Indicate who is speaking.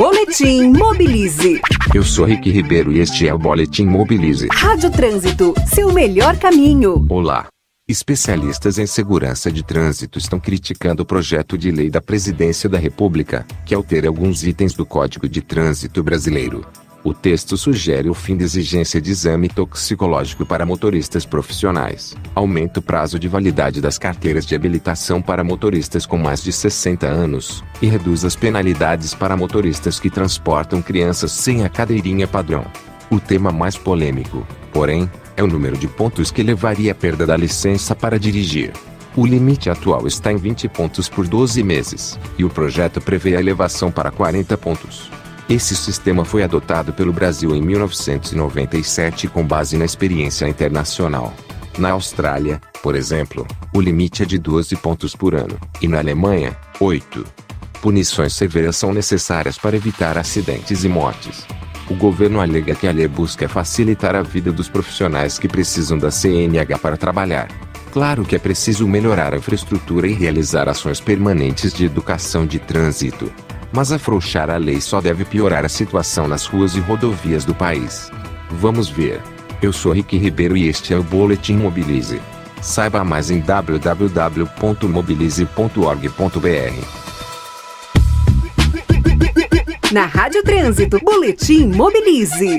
Speaker 1: Boletim Mobilize.
Speaker 2: Eu sou Rick Ribeiro e este é o Boletim Mobilize.
Speaker 1: Rádio Trânsito, seu melhor caminho.
Speaker 2: Olá. Especialistas em segurança de trânsito estão criticando o projeto de lei da Presidência da República, que altera alguns itens do Código de Trânsito Brasileiro. O texto sugere o fim da exigência de exame toxicológico para motoristas profissionais, aumenta o prazo de validade das carteiras de habilitação para motoristas com mais de 60 anos, e reduz as penalidades para motoristas que transportam crianças sem a cadeirinha padrão. O tema mais polêmico, porém, é o número de pontos que levaria à perda da licença para dirigir. O limite atual está em 20 pontos por 12 meses, e o projeto prevê a elevação para 40 pontos. Esse sistema foi adotado pelo Brasil em 1997 com base na experiência internacional. Na Austrália, por exemplo, o limite é de 12 pontos por ano, e na Alemanha, 8. Punições severas são necessárias para evitar acidentes e mortes. O governo alega que a lei busca facilitar a vida dos profissionais que precisam da CNH para trabalhar. Claro que é preciso melhorar a infraestrutura e realizar ações permanentes de educação de trânsito. Mas afrouxar a lei só deve piorar a situação nas ruas e rodovias do país. Vamos ver. Eu sou Rick Ribeiro e este é o Boletim Mobilize. Saiba mais em www.mobilize.org.br.
Speaker 1: Na Rádio Trânsito, Boletim Mobilize.